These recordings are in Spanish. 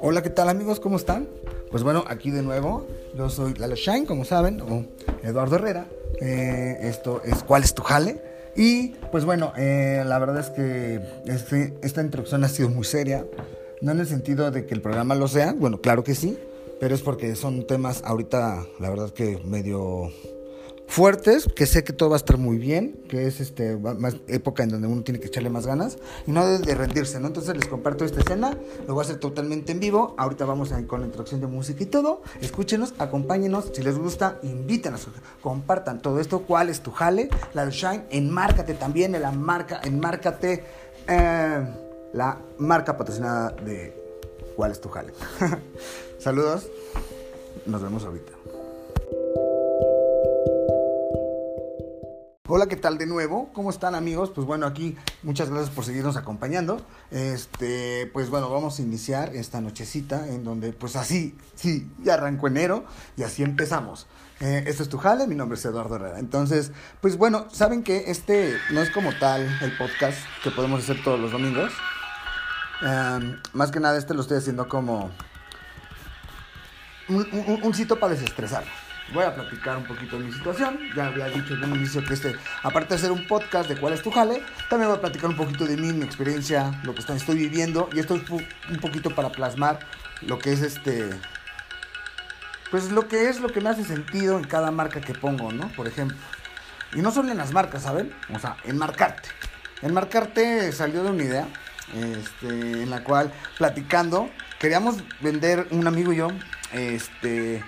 Hola, ¿qué tal amigos? ¿Cómo están? Pues bueno, aquí de nuevo, yo soy Lalo Shine, como saben, o Eduardo Herrera. Eh, esto es ¿Cuál es tu jale? Y pues bueno, eh, la verdad es que este, esta introducción ha sido muy seria, no en el sentido de que el programa lo sea, bueno, claro que sí, pero es porque son temas ahorita, la verdad que medio fuertes, que sé que todo va a estar muy bien, que es este época en donde uno tiene que echarle más ganas y no de, rendirse, ¿no? Entonces les comparto esta escena, lo voy a hacer totalmente en vivo. Ahorita vamos con la introducción de música y todo. Escúchenos, acompáñenos, si les gusta, invítenos, compartan todo esto. ¿Cuál es tu jale? La Shine, enmárcate también en la marca, enmárcate eh, la marca patrocinada de ¿Cuál es tu jale? Saludos, nos vemos ahorita. Hola, ¿qué tal de nuevo? ¿Cómo están amigos? Pues bueno, aquí muchas gracias por seguirnos acompañando. Este, pues bueno, vamos a iniciar esta nochecita en donde pues así, sí, ya arrancó enero y así empezamos. Eh, esto es tu jale, mi nombre es Eduardo Herrera. Entonces, pues bueno, saben que este no es como tal el podcast que podemos hacer todos los domingos. más que nada este lo estoy haciendo como un, un, un sitio para desestresar voy a platicar un poquito de mi situación. Ya había dicho en un inicio que este, aparte de ser un podcast de cuál es tu jale, también voy a platicar un poquito de mí, mi experiencia, lo que estoy viviendo. Y esto es un poquito para plasmar lo que es este. Pues lo que es lo que me hace sentido en cada marca que pongo, ¿no? Por ejemplo. Y no solo en las marcas, ¿saben? O sea, enmarcarte. Enmarcarte salió de una idea, este, en la cual, platicando, queríamos vender un amigo y yo, este,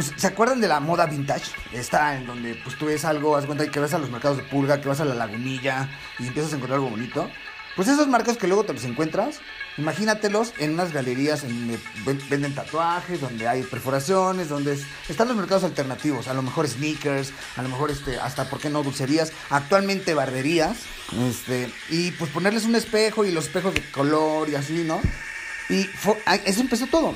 pues, ¿se acuerdan de la moda vintage? Está en donde pues tú ves algo, haz cuenta que vas a los mercados de purga, que vas a la lagunilla y empiezas a encontrar algo bonito. Pues esos marcas que luego te los encuentras, imagínatelos en unas galerías donde venden tatuajes, donde hay perforaciones, donde están los mercados alternativos, a lo mejor sneakers, a lo mejor este, hasta, ¿por qué no? Dulcerías, actualmente barberías, este, y pues ponerles un espejo y los espejos de color y así, ¿no? Y eso empezó todo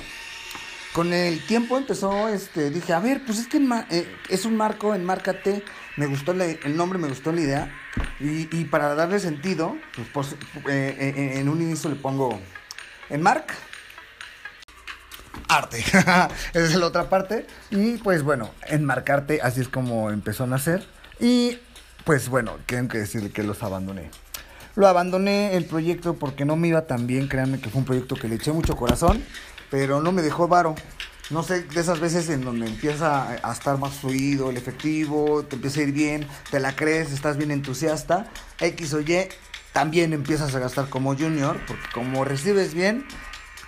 con el tiempo empezó, este, dije, a ver, pues es que eh, es un marco, enmárcate, me gustó el nombre, me gustó la idea, y, para darle sentido, pues, eh, eh, en un inicio le pongo enmarc, arte, esa es la otra parte, y pues bueno, enmarcarte, así es como empezó a nacer, y pues bueno, tengo que decirle que los abandoné. Lo abandoné el proyecto porque no me iba tan bien, créanme que fue un proyecto que le eché mucho corazón, pero no me dejó varo. No sé, de esas veces en donde empieza a estar más fluido el efectivo, te empieza a ir bien, te la crees, estás bien entusiasta, X o Y, también empiezas a gastar como junior, porque como recibes bien,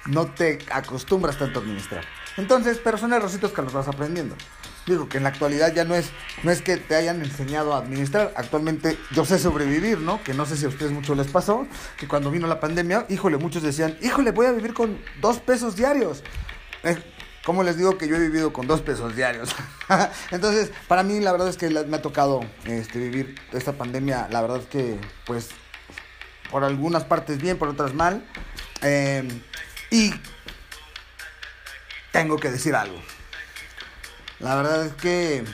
no te acostumbras tanto a administrar. Entonces, pero son errorcitos que los vas aprendiendo. Digo que en la actualidad ya no es, no es que te hayan enseñado a administrar. Actualmente yo sé sobrevivir, ¿no? Que no sé si a ustedes mucho les pasó. Que cuando vino la pandemia, híjole, muchos decían, híjole, voy a vivir con dos pesos diarios. Eh, ¿Cómo les digo que yo he vivido con dos pesos diarios? Entonces, para mí la verdad es que me ha tocado este, vivir esta pandemia. La verdad es que, pues, por algunas partes bien, por otras mal. Eh, y tengo que decir algo. La verdad es que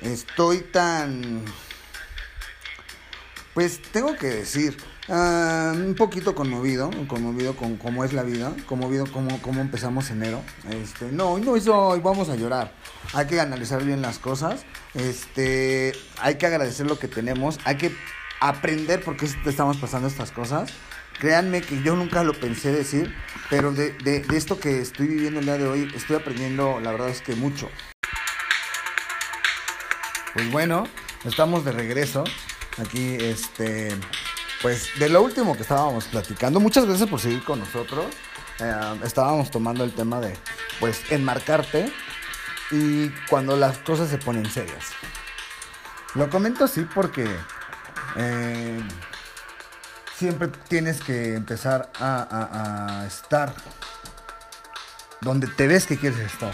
estoy tan... Pues tengo que decir, ah, un poquito conmovido, conmovido con cómo es la vida, conmovido cómo, cómo empezamos enero. Este, no, no eso hoy vamos a llorar. Hay que analizar bien las cosas. Este, hay que agradecer lo que tenemos, hay que aprender por qué estamos pasando estas cosas. Créanme que yo nunca lo pensé decir, pero de, esto que estoy viviendo el día de hoy, estoy aprendiendo, la verdad es que mucho. Pues bueno, estamos de regreso. Aquí, este, pues de lo último que estábamos platicando. Muchas gracias por seguir con nosotros. Eh, estábamos tomando el tema de, pues, enmarcarte y cuando las cosas se ponen serias. Lo comento así porque eh, siempre tienes que empezar a, estar donde te ves que quieres estar.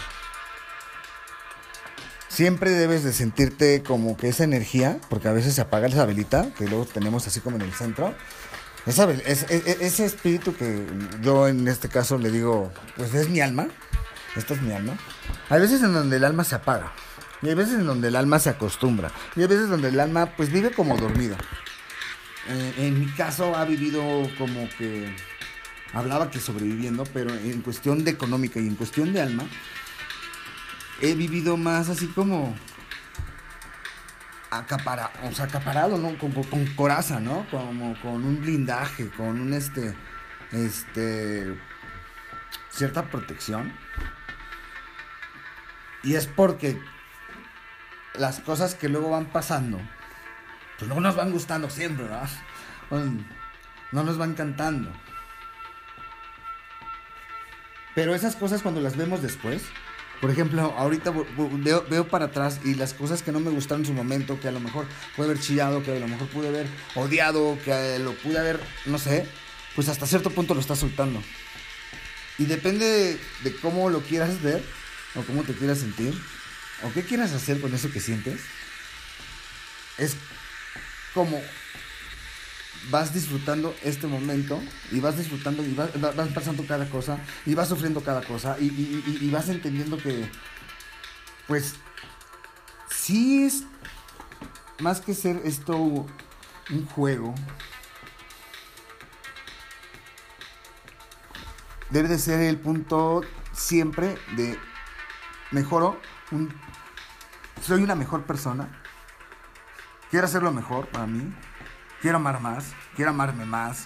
Siempre debes de sentirte como que esa energía, porque a veces se apaga esa velita, que luego tenemos así como en el centro. Esa, ese espíritu que yo en este caso le digo, pues es mi alma, esta es mi alma. Hay veces en donde el alma se apaga, y hay veces en donde el alma se acostumbra, y hay veces donde el alma pues vive como dormido. Eh, en mi caso ha vivido como que hablaba que sobreviviendo, pero en cuestión de económica y en cuestión de alma, he vivido más así como acapara, o sea, acaparado, ¿no? Con, con, coraza, ¿no? Como con un blindaje, con un este, este, cierta protección. Y es porque las cosas que luego van pasando, pues no nos van gustando siempre, ¿verdad? no nos van encantando. Pero esas cosas cuando las vemos después, por ejemplo, ahorita veo, para atrás y las cosas que no me gustaron en su momento, que a lo mejor pude haber chillado, que a lo mejor pude haber odiado, que lo pude haber, no sé, pues hasta cierto punto lo estás soltando. Y depende de, cómo lo quieras ver, o cómo te quieras sentir, o qué quieras hacer con eso que sientes. Es como vas disfrutando este momento y vas disfrutando y vas, pasando cada cosa y vas sufriendo cada cosa y, vas entendiendo que pues sí es más que ser esto un juego debe de ser el punto siempre de mejoro soy una mejor persona quiero hacerlo mejor para mí quiero amar más, quiero amarme más,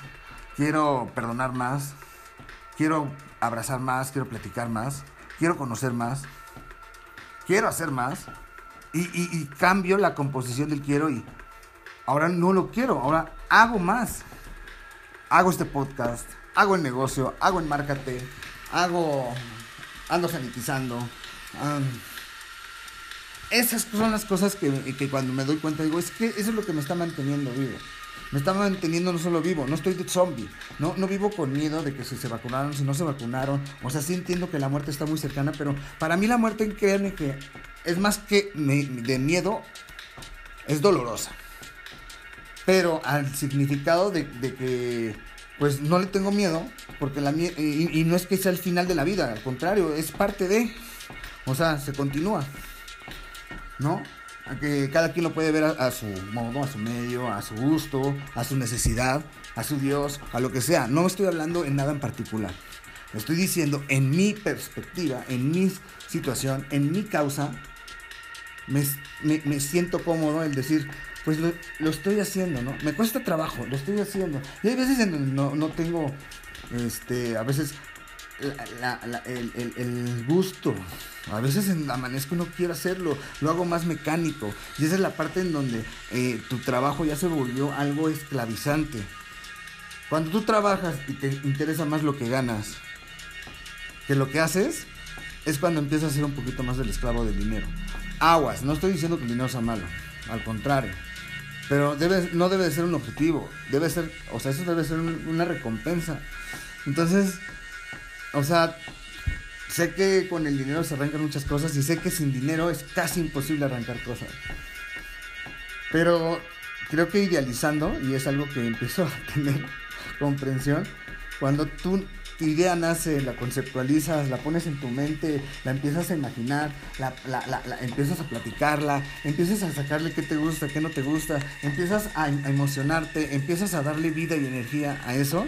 quiero perdonar más, quiero abrazar más, quiero platicar más, quiero conocer más, quiero hacer más. Y, cambio la composición del quiero y ahora no lo quiero, ahora hago más. Hago este podcast, hago el negocio, hago el márcate, hago, ando sanitizando. Esas son las cosas que, que, cuando me doy cuenta digo, es que eso es lo que me está manteniendo vivo. Me está manteniendo no solo vivo, no estoy de zombie, no, no vivo con miedo de que si se vacunaron, si no se vacunaron, o sea, sí entiendo que la muerte está muy cercana, pero para mí la muerte, créanme que es más que de miedo, es dolorosa. Pero al significado de, que, pues no le tengo miedo, porque la y no es que sea el final de la vida, al contrario, es parte de, o sea, se continúa, ¿no? que cada quien lo puede ver a, su modo, a su medio, a su gusto, a su necesidad, a su Dios, a lo que sea. No estoy hablando en nada en particular. Estoy diciendo en mi perspectiva, en mi situación, en mi causa, me, siento cómodo el decir, pues lo, estoy haciendo, ¿no? Me cuesta trabajo, lo estoy haciendo. Y hay veces en no, no tengo, este, a veces el, gusto. A veces amanezco y no quiero hacerlo, lo hago más mecánico. Y esa es la parte en donde eh, tu trabajo ya se volvió algo esclavizante. Cuando tú trabajas y te interesa más lo que ganas que lo que haces, es cuando empiezas a ser un poquito más del esclavo del dinero. Aguas, no estoy diciendo que el dinero sea malo, al contrario. Pero debe, no debe de ser un objetivo, debe ser, o sea, eso debe ser una recompensa. Entonces, o sea, sé que con el dinero se arrancan muchas cosas y sé que sin dinero es casi imposible arrancar cosas. Pero creo que idealizando, y es algo que empiezo a tener comprensión, cuando tú tu idea nace, la conceptualizas, la pones en tu mente, la empiezas a imaginar, la, empiezas a platicarla, empiezas a sacarle qué te gusta, qué no te gusta, empiezas a emocionarte, empiezas a darle vida y energía a eso,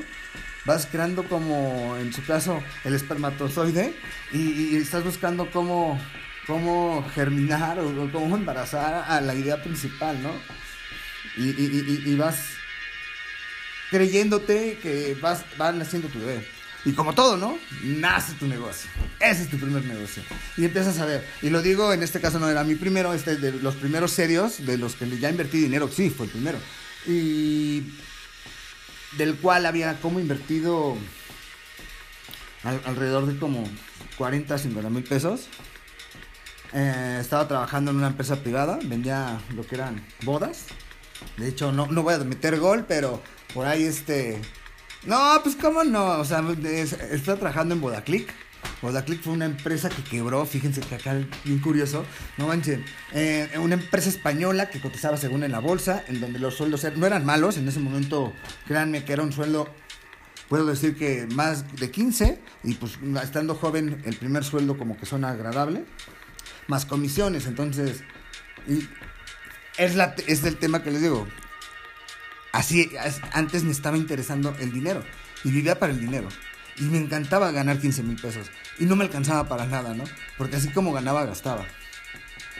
vas creando como, en su caso, el espermatozoide y, estás buscando cómo, cómo germinar o, cómo embarazar a la idea principal, ¿no? Y, vas creyéndote que vas, van naciendo tu bebé. Y como todo, ¿no? Nace tu negocio. Ese es tu primer negocio. Y empiezas a ver. Y lo digo, en este caso no era mi primero, este de los primeros serios, de los que ya invertí dinero, sí, fue el primero. Y del cual había como invertido alrededor de como 40, 50 mil pesos. Eh, estaba trabajando en una empresa privada, vendía lo que eran bodas. De hecho, no, no voy a meter gol, pero por ahí este... No, pues cómo no, o sea, estaba trabajando en Bodaclick Vodaclick fue una empresa que quebró, fíjense que acá bien curioso, no manchen, eh, una empresa española que cotizaba según en la bolsa, en donde los sueldos no eran malos, en ese momento, créanme que era un sueldo, puedo decir que más de 15, y pues estando joven el primer sueldo como que suena agradable, más comisiones, entonces, y es, la, es el tema que les digo, así, antes me estaba interesando el dinero y vivía para el dinero. Y me encantaba ganar 15 mil pesos. Y no me alcanzaba para nada, ¿no? Porque así como ganaba, gastaba.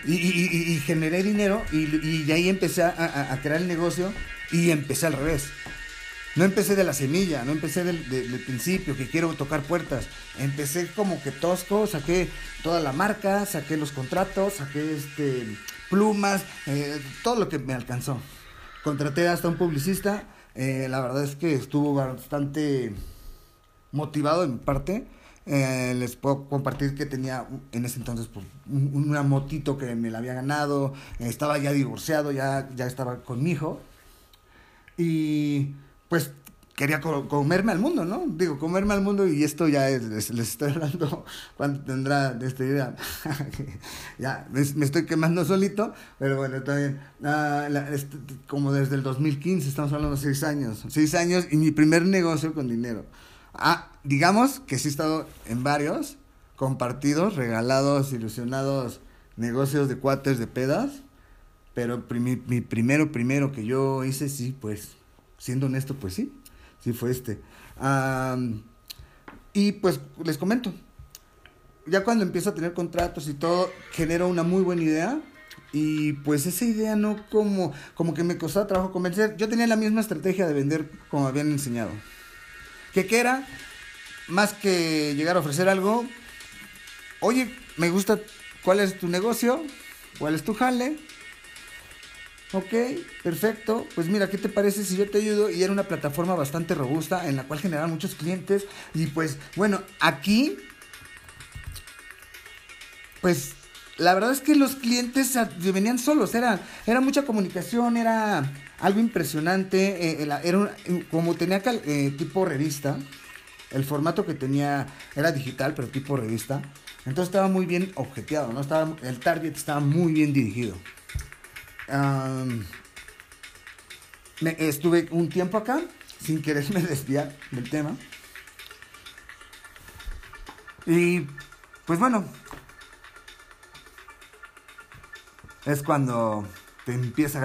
Y, generé dinero y, ahí empecé a, crear el negocio y empecé al revés. No empecé de la semilla, no empecé del, principio, que quiero tocar puertas. Empecé como que tosco, saqué toda la marca, saqué los contratos, saqué este, plumas, eh, todo lo que me alcanzó. Contraté hasta un publicista, eh, la verdad es que estuvo bastante motivado en mi parte. Eh, les puedo compartir que tenía en ese entonces pues, una motito que me la había ganado, estaba ya divorciado, ya, ya estaba con mi hijo. Y pues quería comerme al mundo, ¿no? Digo, comerme al mundo y esto ya les, estoy hablando cuando tendrá de esta idea. ya me, estoy quemando solito, pero bueno, también, ah, este, como desde el 2015, estamos hablando de seis años, seis años y mi primer negocio con dinero. Ah, digamos que sí he estado en varios, compartidos, regalados, ilusionados, negocios de cuates de pedas, pero mi, mi primero, primero que yo hice, sí, pues, siendo honesto, pues sí, sí fue este. y pues les comento, ya cuando empiezo a tener contratos y todo, genero una muy buena idea. Y pues esa idea no como, como que me costaba trabajo convencer. Yo tenía la misma estrategia de vender como habían enseñado. ¿Qué, qué era? Más que llegar a ofrecer algo, oye, me gusta, ¿cuál es tu negocio? ¿Cuál es tu jale? Ok, perfecto. Pues mira, ¿qué te parece si yo te ayudo? Y era una plataforma bastante robusta en la cual generaban muchos clientes. Y pues, bueno, aquí, pues la verdad es que los clientes venían solos. Era, era mucha comunicación, era algo impresionante. Eh, era como tenía eh, tipo revista. El formato que tenía era digital, pero tipo revista. Entonces estaba muy bien objeteado, ¿no? Estaba, el target estaba muy bien dirigido estuve un tiempo acá sin quererme desviar del tema. Y pues bueno, es cuando te empieza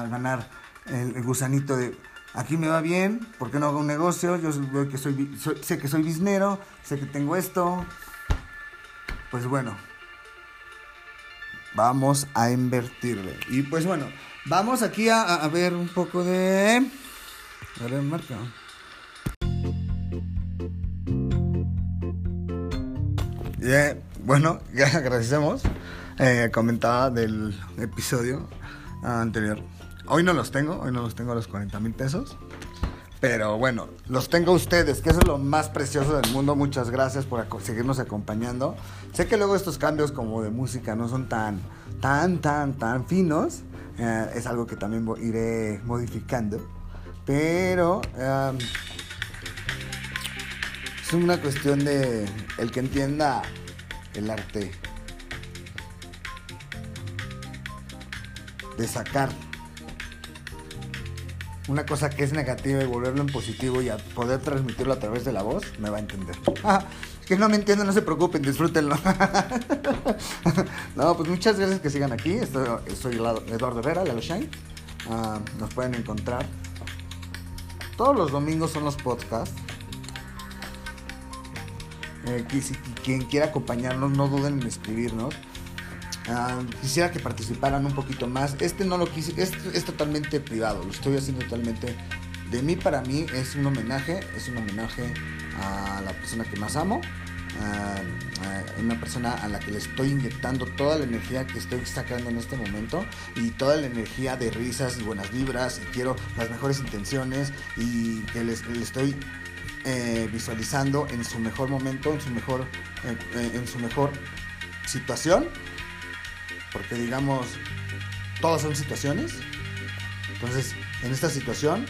a, ganar el, gusanito de aquí me va bien, ¿por qué no hago un negocio? Yo que soy, sé que soy biznero, sé que tengo esto. Pues bueno, vamos a invertirle. Y pues bueno, vamos aquí a, ver un poco de... A ver, marca. bueno, ya agradecemos. Eh, comentaba del episodio anterior. Hoy no los tengo, hoy no los tengo a los 40 mil pesos. Pero bueno, los tengo ustedes, que eso es lo más precioso del mundo. Muchas gracias por seguirnos acompañando. Sé que luego estos cambios como de música no son tan, tan, tan, tan finos. Eh, es algo que también iré modificando. Pero es una cuestión de el que entienda el arte. De sacar una cosa que es negativa y volverlo en positivo y a poder transmitirlo a través de la voz, me va a entender. Ah, que no me entienden, no se preocupen, disfrútenlo. no, pues muchas gracias que sigan aquí. soy Eduardo Herrera, Lalo Shine. Ah, nos pueden encontrar. Todos los domingos son los podcasts. Eh, quien quiera acompañarnos, no duden en escribirnos. Ah, quisiera que participaran un poquito más. Este no lo quise, es, es totalmente privado, lo estoy haciendo totalmente de mí para mí. Es un homenaje, es un homenaje a la persona que más amo. A, una persona a la que le estoy inyectando toda la energía que estoy sacando en este momento y toda la energía de risas y buenas vibras y quiero las mejores intenciones y que les, estoy eh, visualizando en su mejor momento, en su mejor, eh, en su mejor situación porque digamos, todas son situaciones. Entonces, en esta situación,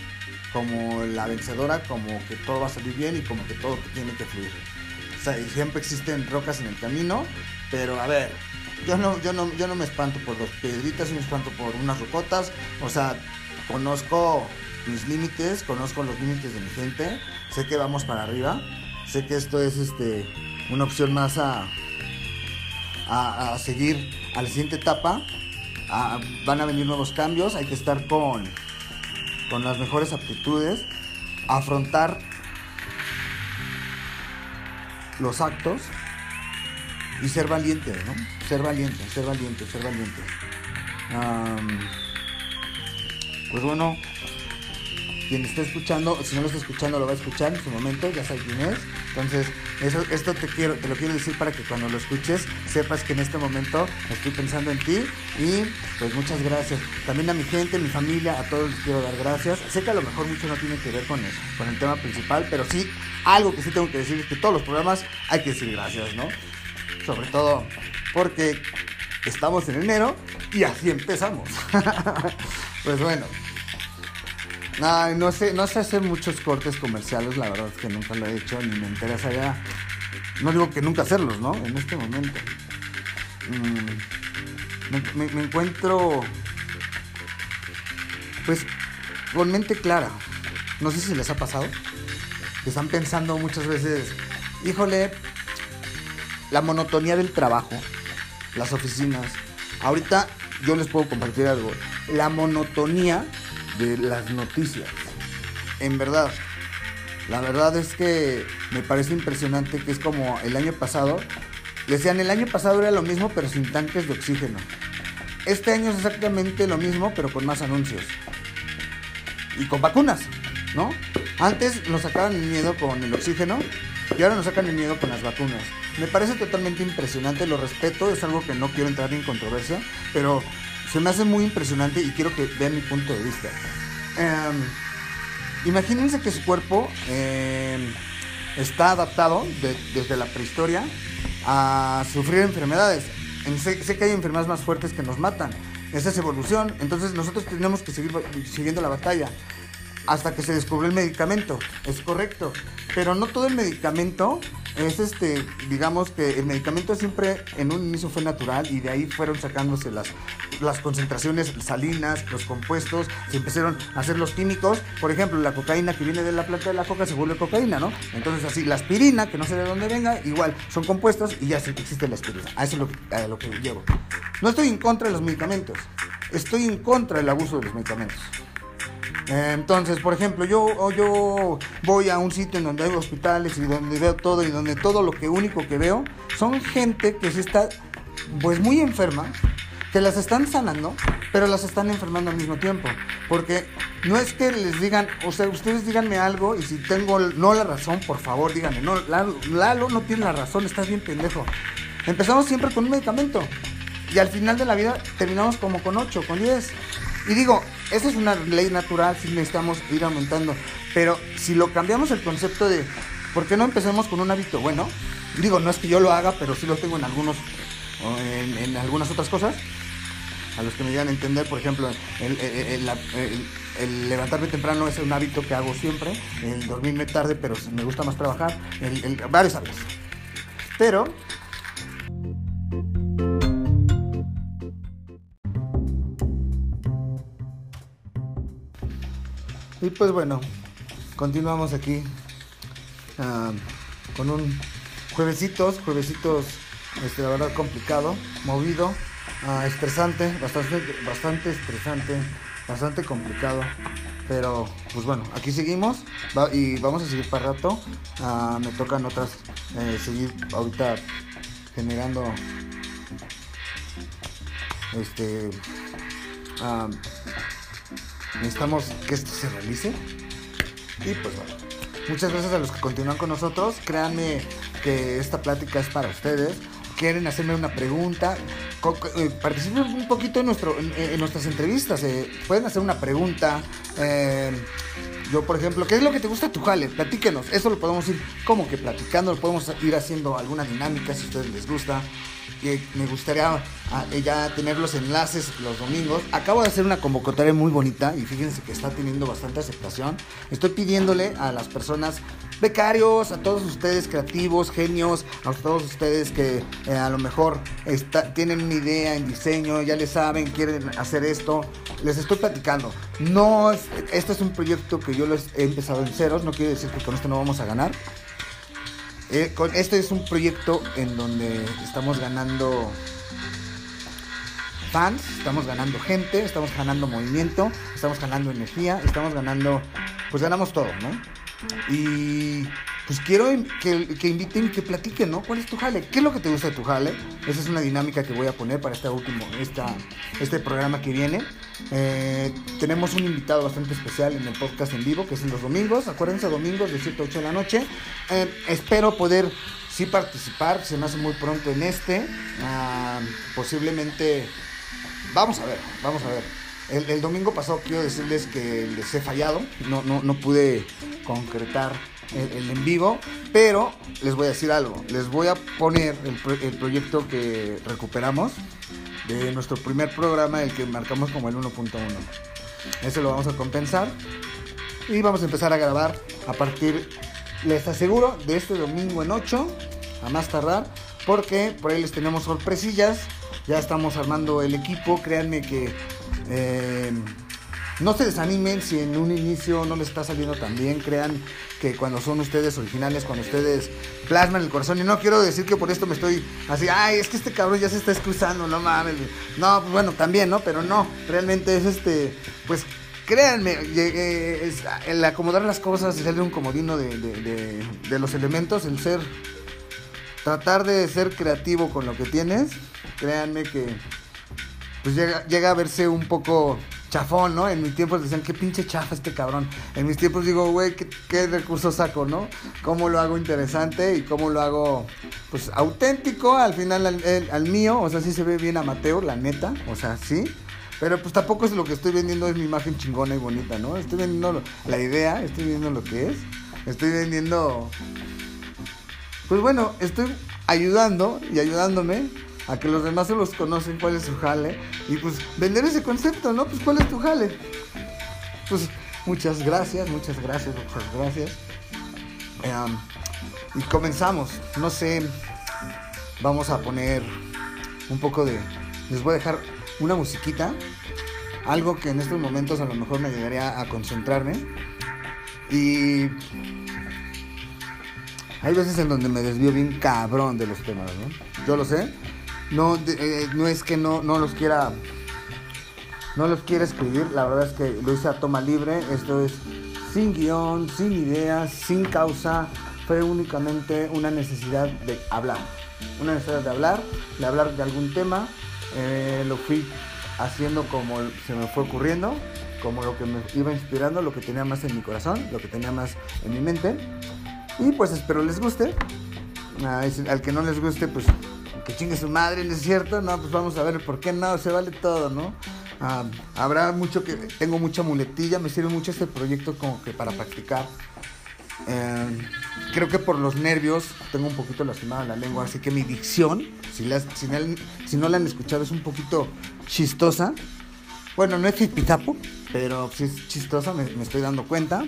como la vencedora, como que todo va a salir bien y como que todo tiene que fluir. O sea, y siempre existen rocas en el camino, pero a ver, yo no, yo no, yo no me espanto por dos piedritas, y me espanto por unas rocotas. O sea, conozco mis límites, conozco los límites de mi gente, sé que vamos para arriba, sé que esto es este una opción más a, a, seguir a la siguiente etapa. van a venir nuevos cambios, hay que estar con, con las mejores aptitudes, afrontar los actos y ser valiente, ¿no? Ser valiente, ser valiente, ser valiente. pues bueno, quien está escuchando, si no lo está escuchando, lo va a escuchar en su momento, ya sabe quién es. Entonces, eso, esto te quiero, te lo quiero decir para que cuando lo escuches sepas que en este momento estoy pensando en ti y pues muchas gracias. También a mi gente, mi familia, a todos les quiero dar gracias. Sé que a lo mejor mucho no tiene que ver con el, con el tema principal, pero sí, algo que sí tengo que decir es que todos los programas hay que decir gracias, ¿no? Sobre todo porque estamos en enero y así empezamos. pues bueno, no sé, no sé hacer muchos cortes comerciales, la verdad es que nunca lo he hecho, ni me interesa ya. No digo que nunca hacerlos, ¿no? En este momento. Mm, me, encuentro, pues, con mente clara. No sé si les ha pasado. Que están pensando muchas veces, híjole, la monotonía del trabajo, las oficinas. Ahorita yo les puedo compartir algo. La monotonía de las noticias. En verdad, la verdad es que me parece impresionante que es como el año pasado. Decían, el año pasado era lo mismo pero sin tanques de oxígeno. Este año es exactamente lo mismo pero con más anuncios. Y con vacunas, ¿no? Antes nos sacaban el miedo con el oxígeno y ahora nos sacan el miedo con las vacunas. Me parece totalmente impresionante, lo respeto, es algo que no quiero entrar en controversia, pero se me hace muy impresionante y quiero que vean mi punto de vista. Em, imagínense que su cuerpo em, está adaptado desde la prehistoria a sufrir enfermedades. Sé, sé, que hay enfermedades más fuertes que nos matan. Esa es evolución. Entonces nosotros tenemos que seguir siguiendo la batalla hasta que se descubrió el medicamento. Es correcto. Pero no todo el medicamento es este, digamos que el medicamento siempre en un inicio fue natural y de ahí fueron sacándose las, las concentraciones salinas, los compuestos, se empezaron a hacer los químicos. Por ejemplo, la cocaína que viene de la planta de la coca se vuelve cocaína, ¿no? Entonces así, la aspirina, que no sé de dónde venga, igual son compuestos y ya existe la aspirina. A eso es a lo que llevo. No estoy en contra de los medicamentos, estoy en contra del abuso de los medicamentos. Entonces, por ejemplo, yo, yo voy a un sitio en donde hay hospitales y donde veo todo y donde todo lo que único que veo son gente que se está pues muy enferma, que las están sanando, pero las están enfermando al mismo tiempo. Porque no es que les digan, o sea, ustedes díganme algo y si tengo no la razón, por favor díganme, no, Lalo, no tiene la razón, estás bien pendejo. Empezamos siempre con un medicamento y al final de la vida terminamos como con 8, con 10. Y digo, esa es una ley natural, si necesitamos ir aumentando. Pero si lo cambiamos el concepto de, ¿por qué no empecemos con un hábito bueno? Digo, no es que yo lo haga, pero sí lo tengo en algunos, en, algunas otras cosas. A los que me llegan a entender, por ejemplo, el, levantarme temprano es un hábito que hago siempre. El dormirme tarde, pero me gusta más trabajar. El, varios hábitos. Pero Y pues bueno, continuamos aquí ah, con un juevesitos, juevesitos, este, la verdad complicado, movido, uh, estresante, bastante, bastante estresante, bastante complicado. Pero pues bueno, aquí seguimos y vamos a seguir para rato. Uh, me tocan otras, eh, seguir ahorita generando este necesitamos que esto se realice. Y pues bueno, muchas gracias a los que continúan con nosotros. Créanme que esta plática es para ustedes. Quieren hacerme una pregunta, eh, participen un poquito en, nuestro, en, nuestras entrevistas. Eh. pueden hacer una pregunta. Eh, yo, por ejemplo, ¿qué es lo que te gusta tu jale? Platíquenos. Eso lo podemos ir como que platicando, lo podemos ir haciendo alguna dinámica si a ustedes les gusta me gustaría ah, ya tener los enlaces los domingos. Acabo de hacer una convocatoria muy bonita y fíjense que está teniendo bastante aceptación. Estoy pidiéndole a las personas, becarios, a todos ustedes creativos, genios, a todos ustedes que eh, a lo mejor tienen una idea en diseño, ya le saben, quieren hacer esto, les estoy platicando. No, este es un proyecto que yo les he empezado en ceros, no quiere decir que con esto no vamos a ganar eh, este es un proyecto en donde estamos ganando fans, estamos ganando gente, estamos ganando movimiento, estamos ganando energía, estamos ganando, pues ganamos todo, ¿no? Y pues quiero que, que, inviten, que platiquen, ¿no? ¿Cuál es tu jale? ¿Qué es lo que te gusta de tu jale? Esa es una dinámica que voy a poner para este último, esta, este programa que viene. Eh, tenemos un invitado bastante especial en el podcast en vivo, que es en los domingos. Acuérdense, domingos de 7 a 8 de la noche. Eh, espero poder sí participar, se me hace muy pronto en este. Ah, posiblemente, vamos a ver, vamos a ver. El, domingo pasado quiero decirles que les he fallado, no, no, no pude concretar el, en vivo, pero les voy a decir algo, les voy a poner el, el proyecto que recuperamos de nuestro primer programa, el que marcamos como el 1.1. Ese lo vamos a compensar y vamos a empezar a grabar a partir, les aseguro, de este domingo en 8, a más tardar, porque por ahí les tenemos sorpresillas, ya estamos armando el equipo, créanme que... Eh, no se desanimen si en un inicio no les está saliendo tan bien. Crean que cuando son ustedes originales, cuando ustedes plasman el corazón. Y no quiero decir que por esto me estoy así, ay, es que este cabrón ya se está excusando, no mames. No, pues bueno, también, ¿no? Pero no, realmente es este, pues créanme, el acomodar las cosas y salir un comodino de, de, los elementos, el ser, tratar de ser creativo con lo que tienes, créanme que pues llega, llega a verse un poco chafón, ¿no? En mis tiempos decían, qué pinche chafa este cabrón. En mis tiempos digo, güey, ¿qué, recursos saco, ¿no? ¿Cómo lo hago interesante y cómo lo hago, pues, auténtico al final al, mío? O sea, sí se ve bien amateur, la neta, o sea, sí. Pero pues tampoco es lo que estoy vendiendo, es mi imagen chingona y bonita, ¿no? Estoy vendiendo la idea, estoy vendiendo lo que es. Estoy vendiendo... Pues bueno, estoy ayudando y ayudándome a que los demás se los conocen cuál es su jale y pues vender ese concepto, ¿no? Pues cuál es tu jale. Pues muchas gracias, muchas gracias, muchas gracias. Em, y comenzamos, no sé, vamos a poner un poco de, les voy a dejar una musiquita, algo que en estos momentos a lo mejor me ayudaría a concentrarme y hay veces en donde me desvío bien cabrón de los temas, ¿no? Yo lo sé, no, eh, no es que no, no los quiera no los quiera escribir, la verdad es que lo hice a toma libre, esto es sin guion, sin ideas, sin causa, fue únicamente una necesidad de hablar, una necesidad de hablar, de hablar de algún tema, eh, lo fui haciendo como se me fue ocurriendo, como lo que me iba inspirando, lo que tenía más en mi corazón, lo que tenía más en mi mente, y pues espero les guste, ah, al que no les guste pues que chingue su madre, ¿no es cierto? No, pues vamos a ver por qué no, se vale todo, ¿no? Ah, habrá mucho que, tengo mucha muletilla, me sirve mucho este proyecto como que para practicar. Eh, creo que por los nervios tengo un poquito lastimada la lengua, así que mi dicción, si, si, no la han escuchado, es un poquito chistosa. Bueno, no es pitapo, pero sí es chistosa, me, me estoy dando cuenta.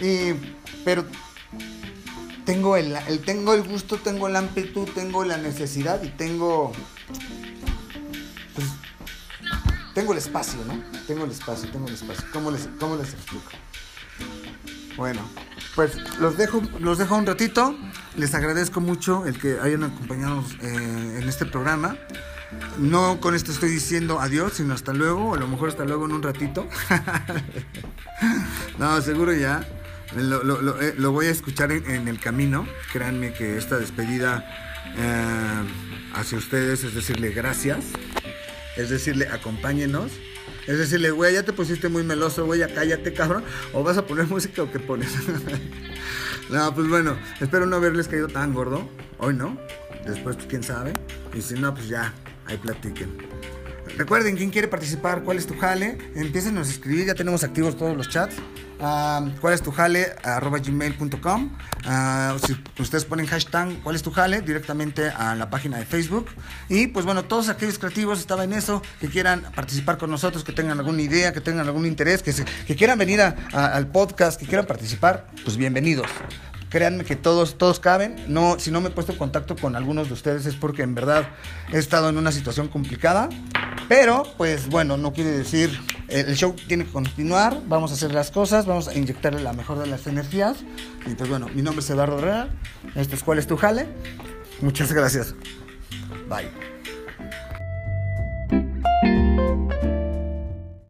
Y, pero tengo el, tengo el gusto, tengo la amplitud, tengo la necesidad y tengo. Pues, tengo el espacio, ¿no? Tengo el espacio, tengo el espacio. ¿Cómo les, cómo les explico? Bueno, pues los dejo, los dejo un ratito. Les agradezco mucho el que hayan acompañado eh, en este programa. No con esto estoy diciendo adiós, sino hasta luego, o a lo mejor hasta luego en un ratito. no, seguro ya. Eh, lo, voy a escuchar en, el camino. Créanme que esta despedida eh, hacia ustedes es decirle gracias. Es decirle acompáñenos. Es decirle, güey, ya te pusiste muy meloso, güey, ya cállate, cabrón. O vas a poner música o qué pones. no, pues bueno, espero no haberles caído tan gordo. Hoy no. Después, pues, quién sabe. Y si no, pues ya, ahí platiquen. Recuerden, ¿quién quiere participar? ¿Cuál es tu jale? Empiecen a escribir, ya tenemos activos todos los chats. Ah, ¿Cuál es tu jale? arroba gmail.com. Ah, si ustedes ponen hashtag ¿Cuál es tu jale? directamente a la página de Facebook. Y pues bueno, todos aquellos creativos estaban en eso, que quieran participar con nosotros, que tengan alguna idea, que tengan algún interés, que, que quieran venir al podcast, que quieran participar, pues bienvenidos. Créanme que todos, todos caben. No, si no me he puesto en contacto con algunos de ustedes es porque en verdad he estado en una situación complicada. Pero, pues bueno, no quiere decir, el show tiene que continuar, vamos a hacer las cosas, vamos a inyectarle la mejor de las energías. Y pues bueno, mi nombre es Eduardo Herrera, esto es ¿Cuál es tu jale? Muchas gracias. Bye.